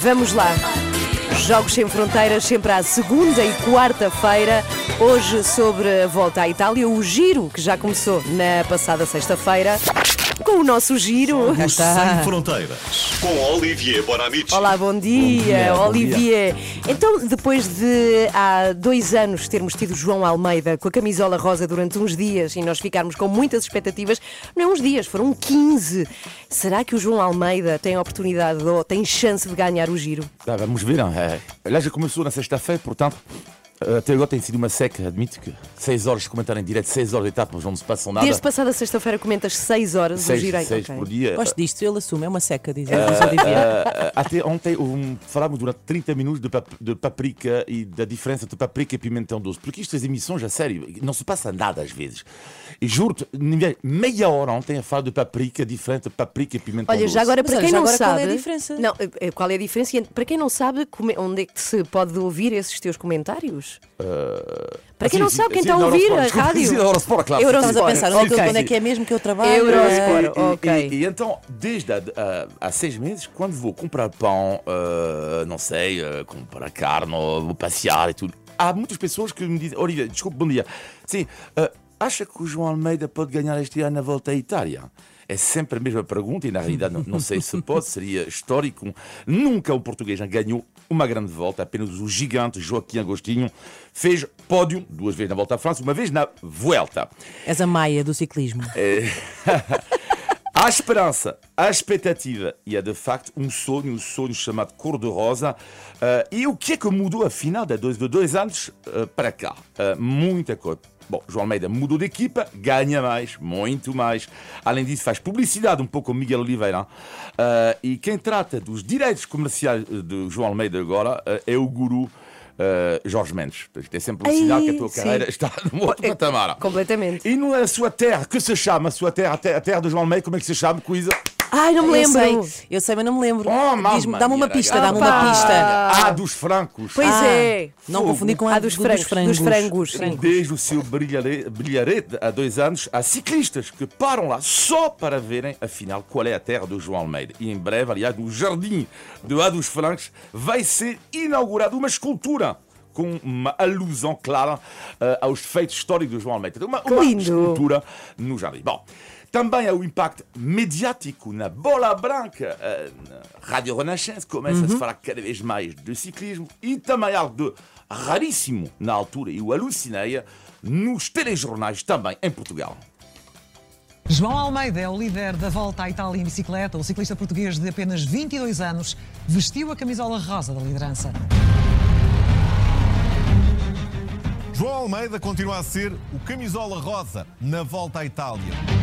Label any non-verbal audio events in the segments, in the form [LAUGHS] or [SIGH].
Vamos lá. Jogos Sem Fronteiras, sempre à segunda e quarta-feira. Hoje, sobre a volta à Itália, o giro que já começou na passada sexta-feira. Com o nosso giro. Sem Fronteiras, com Olivier Bonamici. Olá, bom dia, dia, bom Olivier. Então, depois de há dois anos termos tido João Almeida com a camisola rosa durante uns dias e nós ficarmos com muitas expectativas, não é uns dias, foram 15. Será que o João Almeida tem a oportunidade ou tem chance de ganhar o giro? Tá, vamos ver. hein? É, Lá já começou na sexta-feira, portanto, até agora tem sido uma seca. Admito que 6 horas de comentário em direto, 6 horas de etapas, não se passam nada. Desde passada sexta-feira comentas 6 horas o 6, giro. seis Ok. por dia. Gosto disto, ele assume, é uma seca, diz o Olivier. ah, até ontem um, falámos durante 30 minutos de, pap- de paprika e da diferença de paprika e pimentão doce. Porque isto, as emissões, a sério, não se passa nada às vezes. E juro-te, meia hora ontem a falar de paprika diferente de paprika e pimentão Olha, doce. já agora, Mas para olha, quem já não agora sabe. qual é a diferença? Não, eh, qual é a diferença? E Para quem não sabe, onde é que se pode ouvir esses teus comentários? Para quem Ah, não sim, sabe, quem está a na ouvir a rádio. Eurosport, claro. Eurosport. Estamos a pensar, onde, é que, ok. onde é que é mesmo que eu trabalho? Eurosport. E- ok. E, e então, desde há, há- há seis meses, quando vou comprar pão, ah, não sei, ah, comprar carne, ou vou passear e tudo, há muitas pessoas que me dizem: Olivia, desculpe, bom dia. Sim, ah, acha que o João Almeida pode ganhar este ano na volta à Itália? É sempre a mesma pergunta e, na realidade, não, não sei se pode, seria histórico. Nunca um português ganhou uma grande volta, apenas o gigante Joaquim Agostinho fez pódio duas vezes na volta à França, uma vez na Vuelta. És a Maia do ciclismo. [LAUGHS] Há esperança, há expectativa e há de facto um sonho, um sonho chamado Cor-de-Rosa. Eh, e o que é que mudou afinal de dois, de dois anos eh, para cá? Eh, muita coisa. Bom, João Almeida mudou de equipa, ganha mais, muito mais. Além disso, faz publicidade um pouco com Miguel Oliveira. Eh, e quem trata dos direitos comerciais eh, de João Almeida agora eh, é o guru eh, Jorge Mendes. É sempre um sinal que a tua sim. carreira está [LAUGHS] num outro É, patamar. Completamente. E na sua terra, que se chama a sua terra, a te- a terra de João Almeida, como é que se chama? Coisa. Ai, não me Eu lembro. sei, eu sei, mas não me lembro. Oh, Diz-me- Dá-me uma pista, ragazzi. dá-me uma pista. Ah, dos francos. Pois Ah, é. Não Fogo. confundir com a Ah, dos frangos. Dos frangos. sim. Desde o seu brilhare- brilharete há dois anos, há ciclistas que param lá só para verem, afinal, qual é a terra do João Almeida. E em breve, aliás, no jardim do A dos Francos, vai ser inaugurada uma escultura com uma alusão clara eh, aos feitos históricos do João Almeida. Uma, uma escultura no jardim. Bom, também há o impacto mediático na bola branca. eh, na Rádio Renascença começa a se falar cada vez mais de ciclismo e também algo de raríssimo na altura, e o alucinei, nos telejornais também em Portugal. João Almeida é o líder da volta à Itália em bicicleta. O ciclista português de apenas 22 anos vestiu a camisola rosa da liderança. João Almeida continua a ser o camisola rosa na volta à Itália.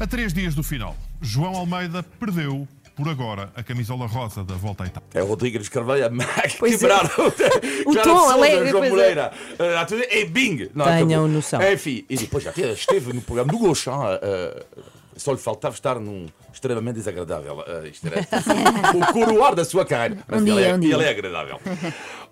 A três dias do final, João Almeida perdeu, por agora, a camisola rosa da volta à Itália. É o Rodrigues Carvalho a Pois é. quebrar [LAUGHS] O tom alegre, João é. Moreira, tudo- e bing! Não, Tenham acabou. noção. Enfim, e depois esteve no programa do Gaucho. hein, eh, só lhe faltava estar num extremamente desagradável. eh, isto era [LAUGHS] o coroar da sua carreira. Mas Um ele, dia, é, um ele é agradável.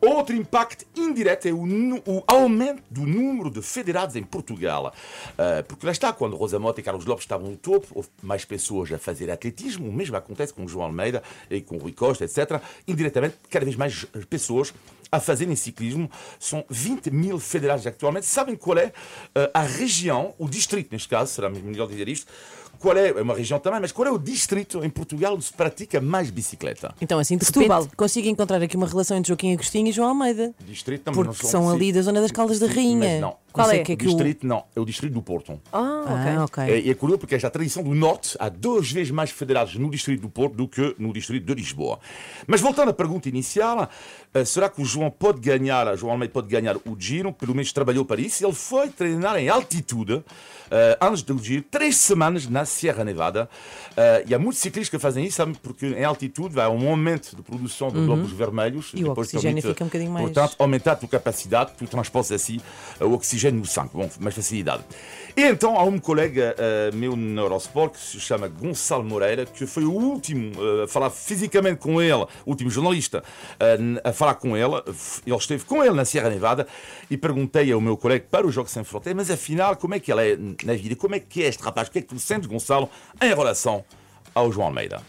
Outro impacto indireto é o, o aumento do número de federados em Portugal. Eh, porque lá está, quando Rosa Mota e Carlos Lopes estavam no topo, houve mais pessoas a fazer atletismo. O mesmo acontece com João Almeida e com Rui Costa, etc. Indiretamente, cada vez mais pessoas a fazerem ciclismo. São 20 mil federados atualmente. Sabem qual é eh, a região, o distrito, neste caso, será melhor dizer isto, qual é, é uma região também, mas qual é o distrito em Portugal onde se pratica mais bicicleta? Então, assim, de Setúbal. repente, consigo encontrar aqui uma relação entre Joaquim Agostinho e João Almeida. Distrito também Porque não são sim. ali da zona das Caldas da Rainha. Mas não. Qual sei é? Que é o que o- distrito não, é o distrito do Porto. Ah, ok. Ah, ok. É, e é curioso porque esta tradição do Norte há duas vezes mais federados no distrito do Porto do que no distrito de Lisboa. Mas voltando à pergunta inicial, eh, será que o João pode ganhar, João Almeida pode ganhar o Giro? Pelo menos trabalhou para isso. Ele foi treinar em altitude antes do Giro, três semanas na Sierra Nevada. E há muitos ciclistas que fazem isso, sabe? porque em altitude vai um aumento de produção de glóbulos vermelhos. Uhum. E o oxigênio permite, fica um bocadinho mais- Portanto, aumentar a tua capacidade, tu transportas assim o oxigênio oxigênio no sangue, bom, mais facilidade. E então há um colega uh, meu no Eurosport que se chama Gonçalo Moreira, que foi o último uh, a falar fisicamente com ele, o último jornalista uh, a falar com ele. Ele esteve com ele na Sierra Nevada e perguntei ao meu colega para o Jogo Sem Fronteiras, mas afinal, como é que ele é na vida? Como é que é este rapaz? O que é que tu sentes, Gonçalo, em relação ao João Almeida?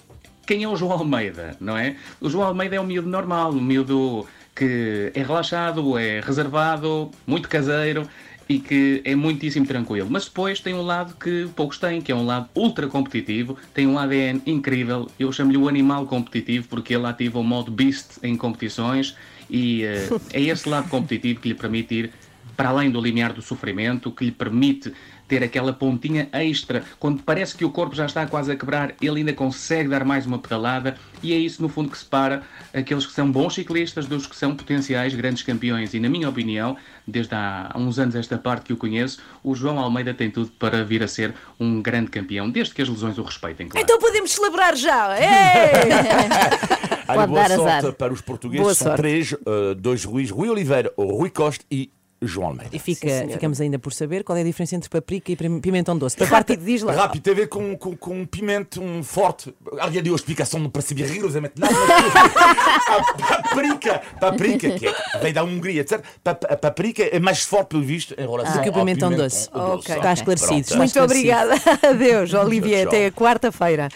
Quem é o João Almeida, não é? O João Almeida é um miúdo normal, um miúdo que é relaxado, é reservado, muito caseiro e que é muitíssimo tranquilo. Mas depois tem um lado que poucos têm, que é um lado ultra competitivo, tem um ADN incrível. Eu chamo-lhe o animal competitivo porque ele ativa o modo beast em competições e uh, é esse lado competitivo que lhe permite ir para além do limiar do sofrimento, que lhe permite ter aquela pontinha extra. Quando parece que o corpo já está quase a quebrar, ele ainda consegue dar mais uma pedalada e é isso, no fundo, que separa aqueles que são bons ciclistas dos que são potenciais grandes campeões. E, na minha opinião, desde há uns anos esta parte que o conheço, o João Almeida tem tudo para vir a ser um grande campeão, desde que as lesões o respeitem, claro. Então podemos celebrar já! [LAUGHS] Olha, Pode boa dar sorte azar. para os portugueses. Boa São sorte. três, uh, dois Ruiz, Rui Oliveira, Rui Costa e João Almeida. E fica, Sim, ficamos ainda por saber qual é a diferença entre paprika e pim- pimentão doce. Parte Rápido, diz lá. Rápido, tem a ver com, com, com um pimento um forte. Alguém deu a explicação, não percebi rigorosamente nada. Mas [LAUGHS] a paprika, paprika, que é, vem da Hungria, etc. A paprika é mais forte, pelo visto, em relação do que o ao pimentão pimento doce. doce. Ok. Está esclarecido. Pronto. Muito esclarecido. obrigada. [LAUGHS] Adeus, Olivier. Até a quarta-feira.